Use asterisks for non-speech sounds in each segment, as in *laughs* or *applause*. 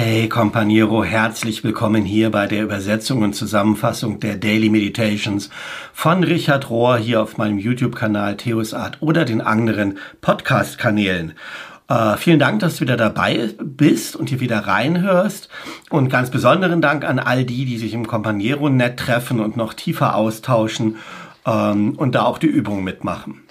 Hey Companiero, herzlich willkommen hier bei der Übersetzung und Zusammenfassung der Daily Meditations von Richard Rohr hier auf meinem YouTube-Kanal Theos Art oder den anderen Podcast-Kanälen. Äh, vielen Dank, dass du wieder dabei bist und hier wieder reinhörst. Und ganz besonderen Dank an all die, die sich im Companiero-Net treffen und noch tiefer austauschen ähm, und da auch die Übungen mitmachen.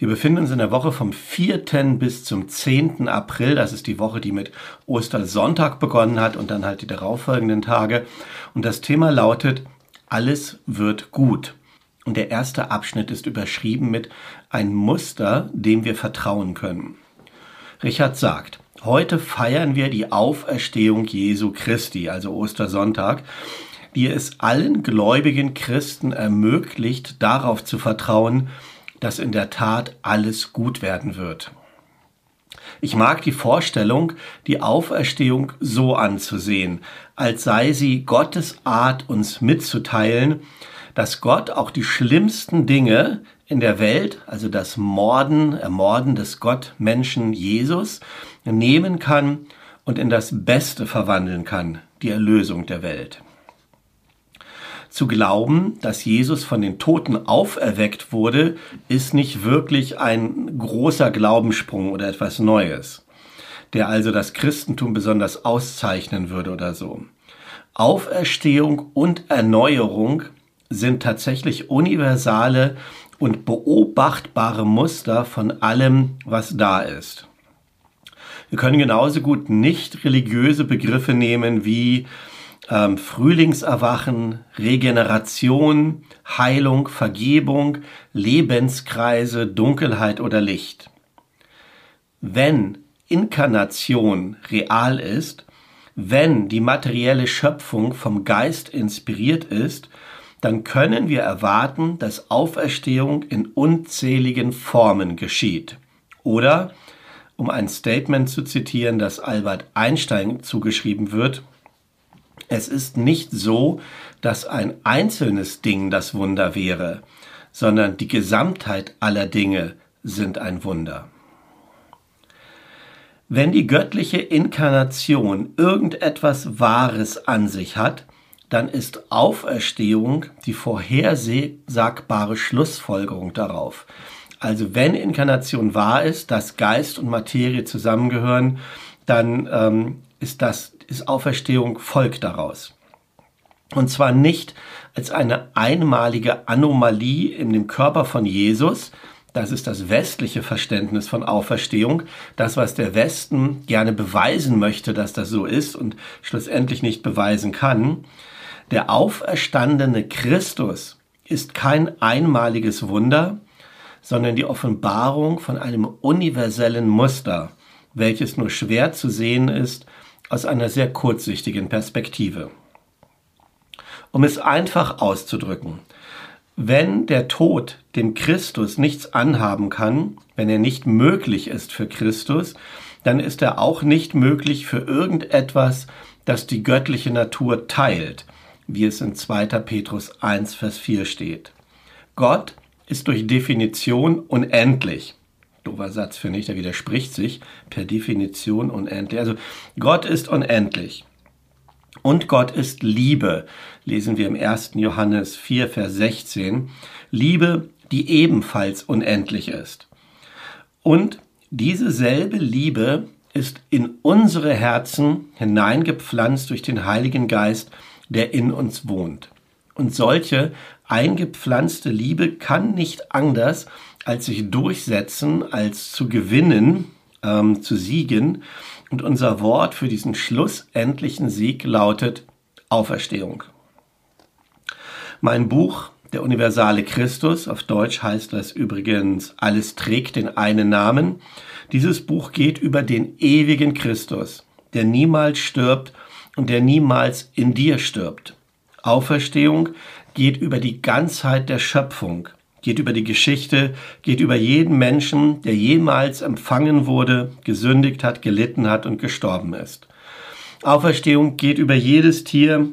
Wir befinden uns in der Woche vom 4. bis zum 10. April. Das ist die Woche, die mit Ostersonntag begonnen hat und dann halt die darauffolgenden Tage. Und das Thema lautet, alles wird gut. Und der erste Abschnitt ist überschrieben mit ein Muster, dem wir vertrauen können. Richard sagt, heute feiern wir die Auferstehung Jesu Christi, also Ostersonntag, die es allen gläubigen Christen ermöglicht, darauf zu vertrauen, dass in der Tat alles gut werden wird. Ich mag die Vorstellung, die Auferstehung so anzusehen, als sei sie Gottes Art, uns mitzuteilen, dass Gott auch die schlimmsten Dinge in der Welt, also das Morden, Ermorden des Gottmenschen Jesus, nehmen kann und in das Beste verwandeln kann, die Erlösung der Welt zu glauben, dass Jesus von den Toten auferweckt wurde, ist nicht wirklich ein großer Glaubenssprung oder etwas Neues, der also das Christentum besonders auszeichnen würde oder so. Auferstehung und Erneuerung sind tatsächlich universale und beobachtbare Muster von allem, was da ist. Wir können genauso gut nicht religiöse Begriffe nehmen wie ähm, Frühlingserwachen, Regeneration, Heilung, Vergebung, Lebenskreise, Dunkelheit oder Licht. Wenn Inkarnation real ist, wenn die materielle Schöpfung vom Geist inspiriert ist, dann können wir erwarten, dass Auferstehung in unzähligen Formen geschieht. Oder, um ein Statement zu zitieren, das Albert Einstein zugeschrieben wird, es ist nicht so, dass ein einzelnes Ding das Wunder wäre, sondern die Gesamtheit aller Dinge sind ein Wunder. Wenn die göttliche Inkarnation irgendetwas Wahres an sich hat, dann ist Auferstehung die vorhersagbare Schlussfolgerung darauf. Also wenn Inkarnation wahr ist, dass Geist und Materie zusammengehören, dann ähm, ist das ist Auferstehung folgt daraus. Und zwar nicht als eine einmalige Anomalie in dem Körper von Jesus, das ist das westliche Verständnis von Auferstehung, das, was der Westen gerne beweisen möchte, dass das so ist und schlussendlich nicht beweisen kann. Der auferstandene Christus ist kein einmaliges Wunder, sondern die Offenbarung von einem universellen Muster, welches nur schwer zu sehen ist aus einer sehr kurzsichtigen Perspektive. Um es einfach auszudrücken, wenn der Tod dem Christus nichts anhaben kann, wenn er nicht möglich ist für Christus, dann ist er auch nicht möglich für irgendetwas, das die göttliche Natur teilt, wie es in 2. Petrus 1, Vers 4 steht. Gott ist durch Definition unendlich doofer Satz, finde ich, der widerspricht sich per Definition unendlich. Also Gott ist unendlich. Und Gott ist Liebe, lesen wir im 1. Johannes 4, Vers 16. Liebe, die ebenfalls unendlich ist. Und diese selbe Liebe ist in unsere Herzen hineingepflanzt durch den Heiligen Geist, der in uns wohnt. Und solche eingepflanzte Liebe kann nicht anders, als sich durchsetzen, als zu gewinnen, ähm, zu siegen. Und unser Wort für diesen schlussendlichen Sieg lautet Auferstehung. Mein Buch Der universale Christus, auf Deutsch heißt das übrigens Alles trägt den einen Namen. Dieses Buch geht über den ewigen Christus, der niemals stirbt und der niemals in dir stirbt. Auferstehung geht über die Ganzheit der Schöpfung, geht über die Geschichte, geht über jeden Menschen, der jemals empfangen wurde, gesündigt hat, gelitten hat und gestorben ist. Auferstehung geht über jedes Tier,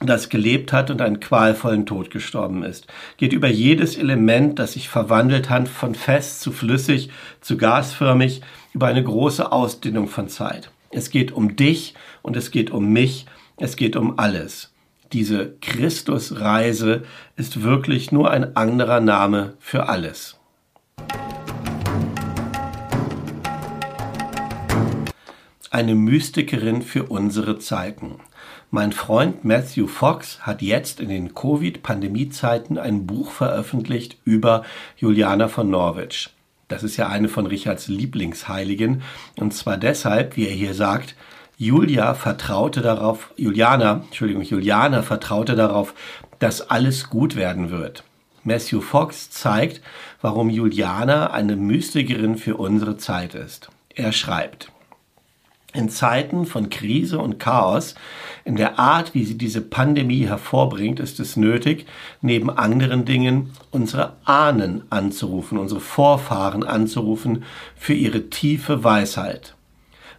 das gelebt hat und einen qualvollen Tod gestorben ist. Geht über jedes Element, das sich verwandelt hat von fest zu flüssig zu gasförmig, über eine große Ausdehnung von Zeit. Es geht um dich und es geht um mich. Es geht um alles. Diese Christusreise ist wirklich nur ein anderer Name für alles. Eine Mystikerin für unsere Zeiten. Mein Freund Matthew Fox hat jetzt in den Covid-Pandemie-Zeiten ein Buch veröffentlicht über Juliana von Norwich. Das ist ja eine von Richards Lieblingsheiligen. Und zwar deshalb, wie er hier sagt, Julia vertraute darauf, Juliana, Entschuldigung, Juliana vertraute darauf, dass alles gut werden wird. Matthew Fox zeigt, warum Juliana eine Mystikerin für unsere Zeit ist. Er schreibt, in Zeiten von Krise und Chaos, in der Art, wie sie diese Pandemie hervorbringt, ist es nötig, neben anderen Dingen unsere Ahnen anzurufen, unsere Vorfahren anzurufen für ihre tiefe Weisheit.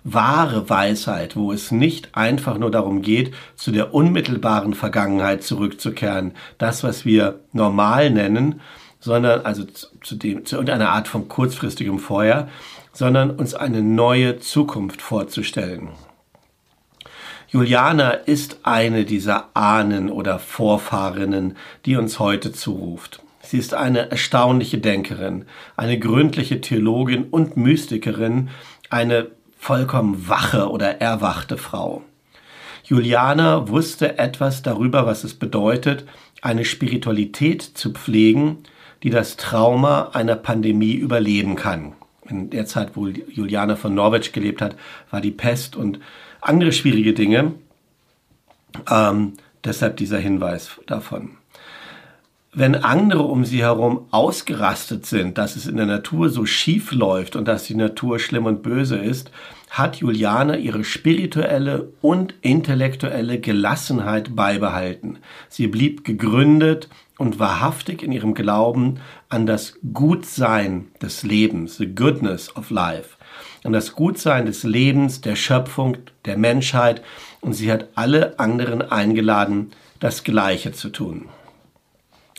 Wahre Weisheit, wo es nicht einfach nur darum geht, zu der unmittelbaren Vergangenheit zurückzukehren, das, was wir normal nennen, sondern also zu, dem, zu irgendeiner Art von kurzfristigem Feuer, sondern uns eine neue Zukunft vorzustellen. Juliana ist eine dieser Ahnen oder Vorfahrinnen, die uns heute zuruft. Sie ist eine erstaunliche Denkerin, eine gründliche Theologin und Mystikerin, eine vollkommen wache oder erwachte Frau. Juliana wusste etwas darüber, was es bedeutet, eine Spiritualität zu pflegen, die das Trauma einer Pandemie überleben kann in der Zeit, wo Juliane von Norwich gelebt hat, war die Pest und andere schwierige Dinge. Ähm, deshalb dieser Hinweis davon. Wenn andere um sie herum ausgerastet sind, dass es in der Natur so schief läuft und dass die Natur schlimm und böse ist, hat Juliane ihre spirituelle und intellektuelle Gelassenheit beibehalten. Sie blieb gegründet und wahrhaftig in ihrem Glauben an das Gutsein des Lebens, the goodness of life, an das Gutsein des Lebens, der Schöpfung, der Menschheit und sie hat alle anderen eingeladen, das Gleiche zu tun.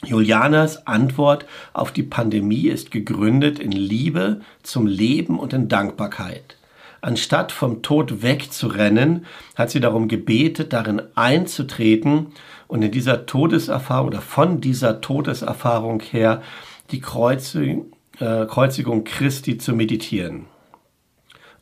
Julianas Antwort auf die Pandemie ist gegründet in Liebe zum Leben und in Dankbarkeit. Anstatt vom Tod wegzurennen, hat sie darum gebetet, darin einzutreten und in dieser Todeserfahrung oder von dieser Todeserfahrung her die Kreuzigung, äh, Kreuzigung Christi zu meditieren.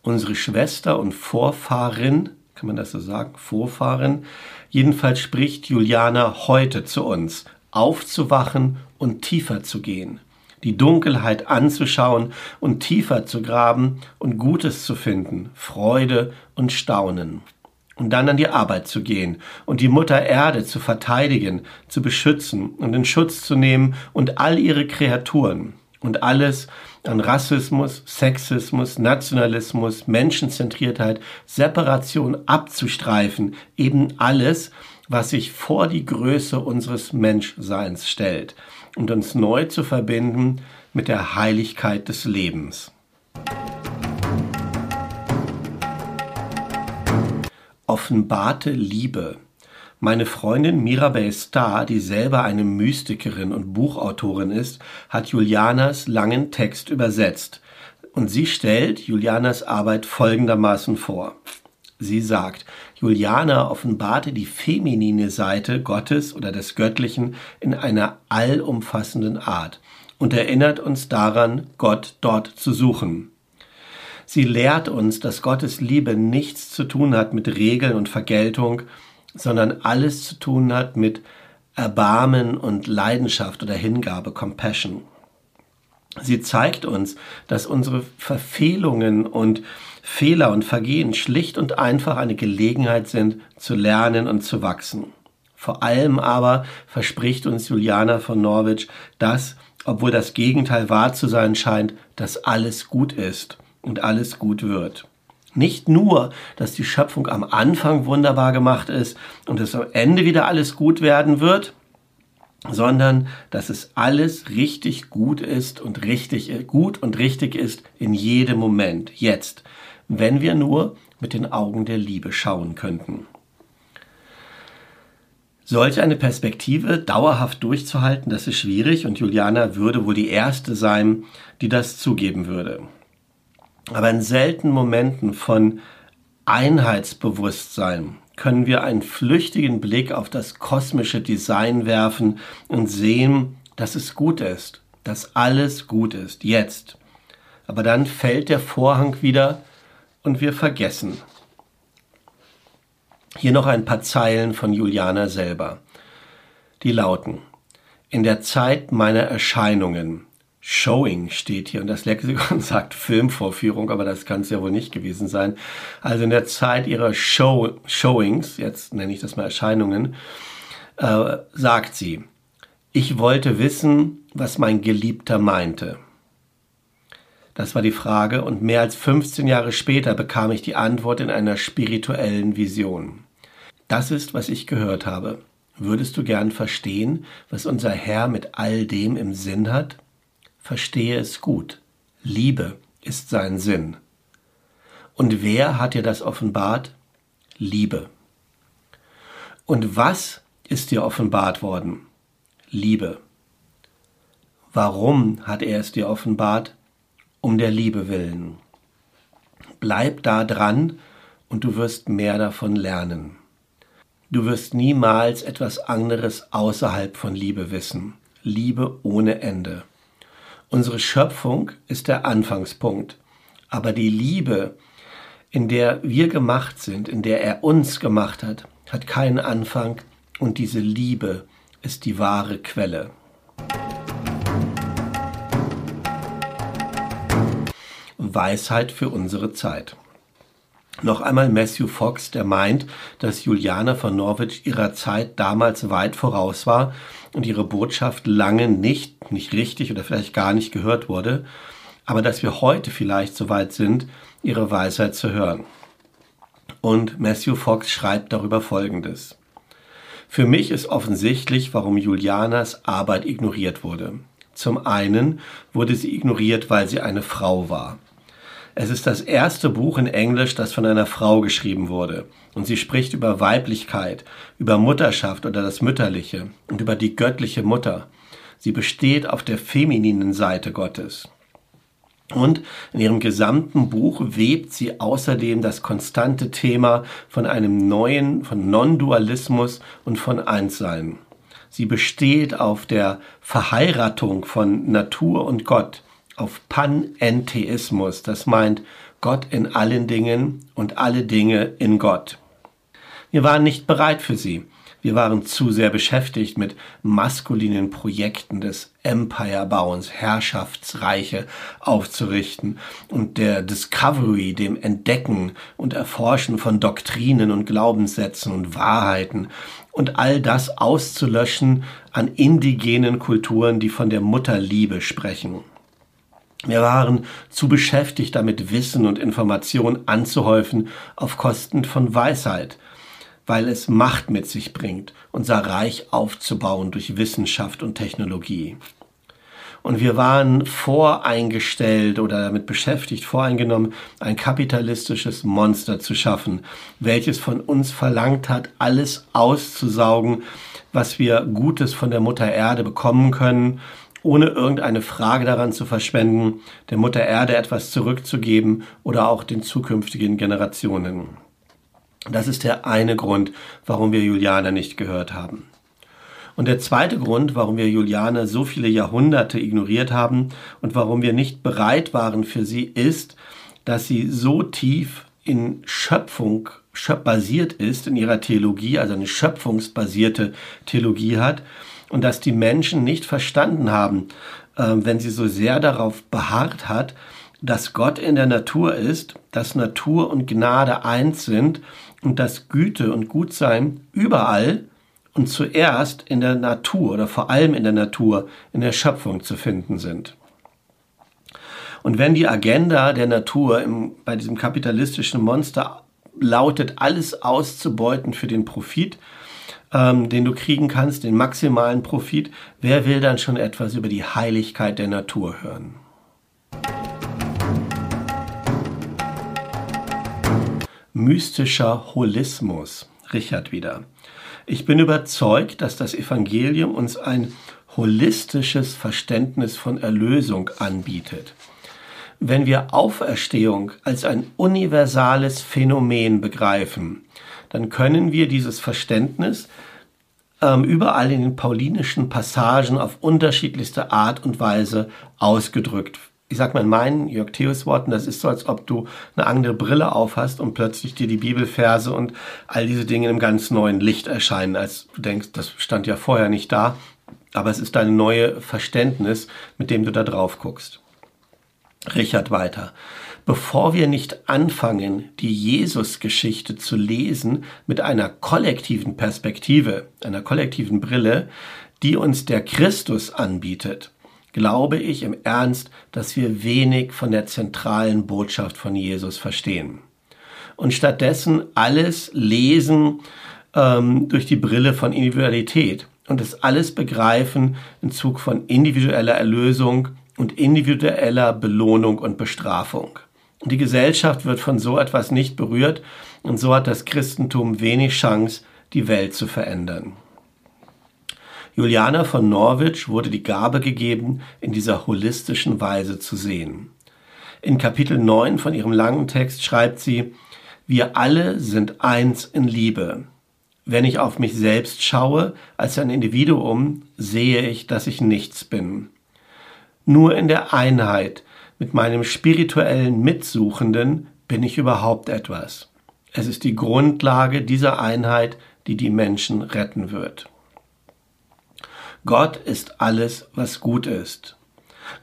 Unsere Schwester und Vorfahrin, kann man das so sagen, Vorfahrin, jedenfalls spricht Juliana heute zu uns, aufzuwachen und tiefer zu gehen die Dunkelheit anzuschauen und tiefer zu graben und Gutes zu finden, Freude und Staunen. Und dann an die Arbeit zu gehen und die Mutter Erde zu verteidigen, zu beschützen und in Schutz zu nehmen und all ihre Kreaturen und alles an Rassismus, Sexismus, Nationalismus, Menschenzentriertheit, Separation abzustreifen, eben alles, was sich vor die Größe unseres Menschseins stellt und uns neu zu verbinden mit der Heiligkeit des Lebens. Offenbarte Liebe. Meine Freundin Mirabel Starr, die selber eine Mystikerin und Buchautorin ist, hat Julianas langen Text übersetzt. Und sie stellt Julianas Arbeit folgendermaßen vor. Sie sagt, Juliana offenbarte die feminine Seite Gottes oder des Göttlichen in einer allumfassenden Art und erinnert uns daran, Gott dort zu suchen. Sie lehrt uns, dass Gottes Liebe nichts zu tun hat mit Regeln und Vergeltung, sondern alles zu tun hat mit Erbarmen und Leidenschaft oder Hingabe, Compassion. Sie zeigt uns, dass unsere Verfehlungen und Fehler und Vergehen schlicht und einfach eine Gelegenheit sind, zu lernen und zu wachsen. Vor allem aber verspricht uns Juliana von Norwich, dass, obwohl das Gegenteil wahr zu sein scheint, dass alles gut ist und alles gut wird. Nicht nur, dass die Schöpfung am Anfang wunderbar gemacht ist und es am Ende wieder alles gut werden wird, sondern dass es alles richtig gut ist und richtig gut und richtig ist in jedem Moment, jetzt, wenn wir nur mit den Augen der Liebe schauen könnten. Solch eine Perspektive dauerhaft durchzuhalten, das ist schwierig und Juliana würde wohl die erste sein, die das zugeben würde. Aber in seltenen Momenten von Einheitsbewusstsein können wir einen flüchtigen Blick auf das kosmische Design werfen und sehen, dass es gut ist, dass alles gut ist, jetzt. Aber dann fällt der Vorhang wieder und wir vergessen. Hier noch ein paar Zeilen von Juliana selber. Die lauten, in der Zeit meiner Erscheinungen, Showing steht hier und das Lexikon *laughs* sagt Filmvorführung, aber das kann es ja wohl nicht gewesen sein. Also in der Zeit ihrer Show, Showings, jetzt nenne ich das mal Erscheinungen, äh, sagt sie, ich wollte wissen, was mein Geliebter meinte. Das war die Frage und mehr als 15 Jahre später bekam ich die Antwort in einer spirituellen Vision. Das ist, was ich gehört habe. Würdest du gern verstehen, was unser Herr mit all dem im Sinn hat? verstehe es gut. Liebe ist sein Sinn. Und wer hat dir das offenbart? Liebe. Und was ist dir offenbart worden? Liebe. Warum hat er es dir offenbart? Um der Liebe willen. Bleib da dran und du wirst mehr davon lernen. Du wirst niemals etwas anderes außerhalb von Liebe wissen. Liebe ohne Ende. Unsere Schöpfung ist der Anfangspunkt. Aber die Liebe, in der wir gemacht sind, in der er uns gemacht hat, hat keinen Anfang und diese Liebe ist die wahre Quelle. Weisheit für unsere Zeit. Noch einmal Matthew Fox, der meint, dass Juliane von Norwich ihrer Zeit damals weit voraus war und ihre Botschaft lange nicht, nicht richtig oder vielleicht gar nicht gehört wurde, aber dass wir heute vielleicht so weit sind, ihre Weisheit zu hören. Und Matthew Fox schreibt darüber Folgendes. Für mich ist offensichtlich, warum Julianas Arbeit ignoriert wurde. Zum einen wurde sie ignoriert, weil sie eine Frau war. Es ist das erste Buch in Englisch, das von einer Frau geschrieben wurde. Und sie spricht über Weiblichkeit, über Mutterschaft oder das Mütterliche und über die göttliche Mutter. Sie besteht auf der femininen Seite Gottes. Und in ihrem gesamten Buch webt sie außerdem das konstante Thema von einem neuen, von Non-Dualismus und von Einssein. Sie besteht auf der Verheiratung von Natur und Gott auf Panentheismus. Das meint Gott in allen Dingen und alle Dinge in Gott. Wir waren nicht bereit für sie. Wir waren zu sehr beschäftigt mit maskulinen Projekten des Empire-Bauens, Herrschaftsreiche aufzurichten und der Discovery, dem Entdecken und Erforschen von Doktrinen und Glaubenssätzen und Wahrheiten und all das auszulöschen an indigenen Kulturen, die von der Mutterliebe sprechen. Wir waren zu beschäftigt damit, Wissen und Information anzuhäufen auf Kosten von Weisheit, weil es Macht mit sich bringt, unser Reich aufzubauen durch Wissenschaft und Technologie. Und wir waren voreingestellt oder damit beschäftigt, voreingenommen, ein kapitalistisches Monster zu schaffen, welches von uns verlangt hat, alles auszusaugen, was wir Gutes von der Mutter Erde bekommen können ohne irgendeine Frage daran zu verschwenden, der Mutter Erde etwas zurückzugeben oder auch den zukünftigen Generationen. Das ist der eine Grund, warum wir Juliane nicht gehört haben. Und der zweite Grund, warum wir Juliane so viele Jahrhunderte ignoriert haben und warum wir nicht bereit waren für sie, ist, dass sie so tief in Schöpfung basiert ist, in ihrer Theologie, also eine schöpfungsbasierte Theologie hat, und dass die Menschen nicht verstanden haben, äh, wenn sie so sehr darauf beharrt hat, dass Gott in der Natur ist, dass Natur und Gnade eins sind und dass Güte und Gutsein überall und zuerst in der Natur oder vor allem in der Natur, in der Schöpfung zu finden sind. Und wenn die Agenda der Natur im, bei diesem kapitalistischen Monster lautet, alles auszubeuten für den Profit, ähm, den du kriegen kannst, den maximalen Profit, wer will dann schon etwas über die Heiligkeit der Natur hören? Mystischer Holismus. Richard wieder. Ich bin überzeugt, dass das Evangelium uns ein holistisches Verständnis von Erlösung anbietet. wenn wir Auferstehung als ein universales Phänomen begreifen, dann können wir dieses Verständnis ähm, überall in den paulinischen Passagen auf unterschiedlichste Art und Weise ausgedrückt. Ich sag mal in meinen Jörg Theos Worten, das ist so, als ob du eine andere Brille aufhast und plötzlich dir die Bibelverse und all diese Dinge im ganz neuen Licht erscheinen, als du denkst, das stand ja vorher nicht da, aber es ist dein neues Verständnis, mit dem du da drauf guckst. Richard weiter. Bevor wir nicht anfangen, die Jesus-Geschichte zu lesen mit einer kollektiven Perspektive, einer kollektiven Brille, die uns der Christus anbietet, glaube ich im Ernst, dass wir wenig von der zentralen Botschaft von Jesus verstehen. Und stattdessen alles lesen ähm, durch die Brille von Individualität und es alles begreifen im Zug von individueller Erlösung und individueller Belohnung und Bestrafung. Die Gesellschaft wird von so etwas nicht berührt und so hat das Christentum wenig Chance, die Welt zu verändern. Juliana von Norwich wurde die Gabe gegeben, in dieser holistischen Weise zu sehen. In Kapitel 9 von ihrem langen Text schreibt sie, wir alle sind eins in Liebe. Wenn ich auf mich selbst schaue als ein Individuum, sehe ich, dass ich nichts bin. Nur in der Einheit mit meinem spirituellen Mitsuchenden bin ich überhaupt etwas. Es ist die Grundlage dieser Einheit, die die Menschen retten wird. Gott ist alles, was gut ist.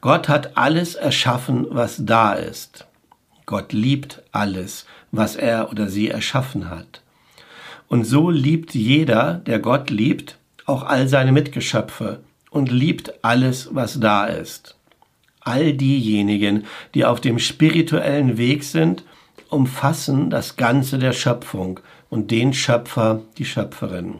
Gott hat alles erschaffen, was da ist. Gott liebt alles, was er oder sie erschaffen hat. Und so liebt jeder, der Gott liebt, auch all seine Mitgeschöpfe und liebt alles, was da ist. All diejenigen, die auf dem spirituellen Weg sind, umfassen das Ganze der Schöpfung und den Schöpfer, die Schöpferin.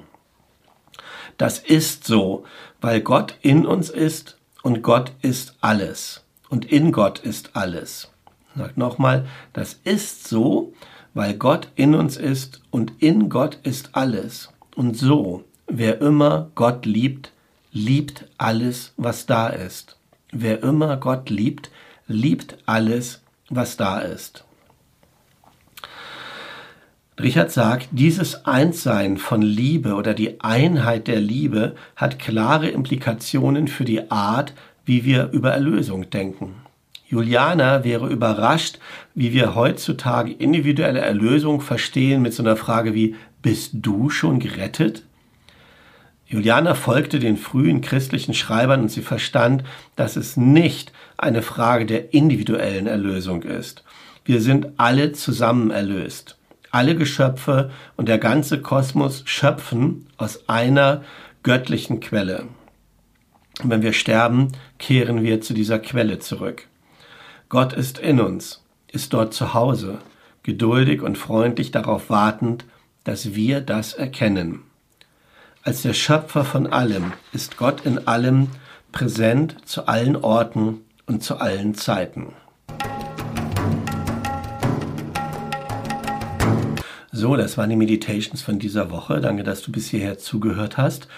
Das ist so, weil Gott in uns ist und Gott ist alles. Und in Gott ist alles. Sagt nochmal, das ist so, weil Gott in uns ist und in Gott ist alles. Und so, wer immer Gott liebt, liebt alles, was da ist. Wer immer Gott liebt, liebt alles, was da ist. Richard sagt, dieses Einssein von Liebe oder die Einheit der Liebe hat klare Implikationen für die Art, wie wir über Erlösung denken. Juliana wäre überrascht, wie wir heutzutage individuelle Erlösung verstehen mit so einer Frage wie, bist du schon gerettet? Juliana folgte den frühen christlichen Schreibern und sie verstand, dass es nicht eine Frage der individuellen Erlösung ist. Wir sind alle zusammen erlöst. Alle Geschöpfe und der ganze Kosmos schöpfen aus einer göttlichen Quelle. Und wenn wir sterben, kehren wir zu dieser Quelle zurück. Gott ist in uns, ist dort zu Hause, geduldig und freundlich darauf wartend, dass wir das erkennen. Als der Schöpfer von allem ist Gott in allem präsent zu allen Orten und zu allen Zeiten. So, das waren die Meditations von dieser Woche. Danke, dass du bis hierher zugehört hast.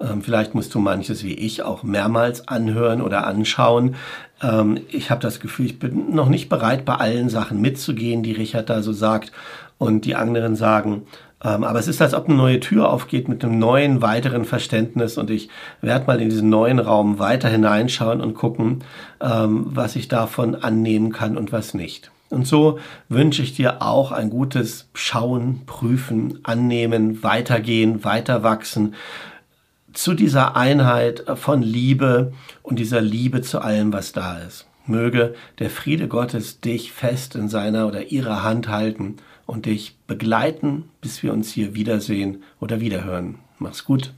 Ähm, vielleicht musst du manches wie ich auch mehrmals anhören oder anschauen. Ähm, ich habe das Gefühl, ich bin noch nicht bereit, bei allen Sachen mitzugehen, die Richard da so sagt. Und die anderen sagen, aber es ist, als ob eine neue Tür aufgeht mit einem neuen, weiteren Verständnis. Und ich werde mal in diesen neuen Raum weiter hineinschauen und gucken, was ich davon annehmen kann und was nicht. Und so wünsche ich dir auch ein gutes Schauen, Prüfen, Annehmen, Weitergehen, Weiterwachsen zu dieser Einheit von Liebe und dieser Liebe zu allem, was da ist. Möge der Friede Gottes dich fest in seiner oder ihrer Hand halten und dich begleiten, bis wir uns hier wiedersehen oder wiederhören. Mach's gut.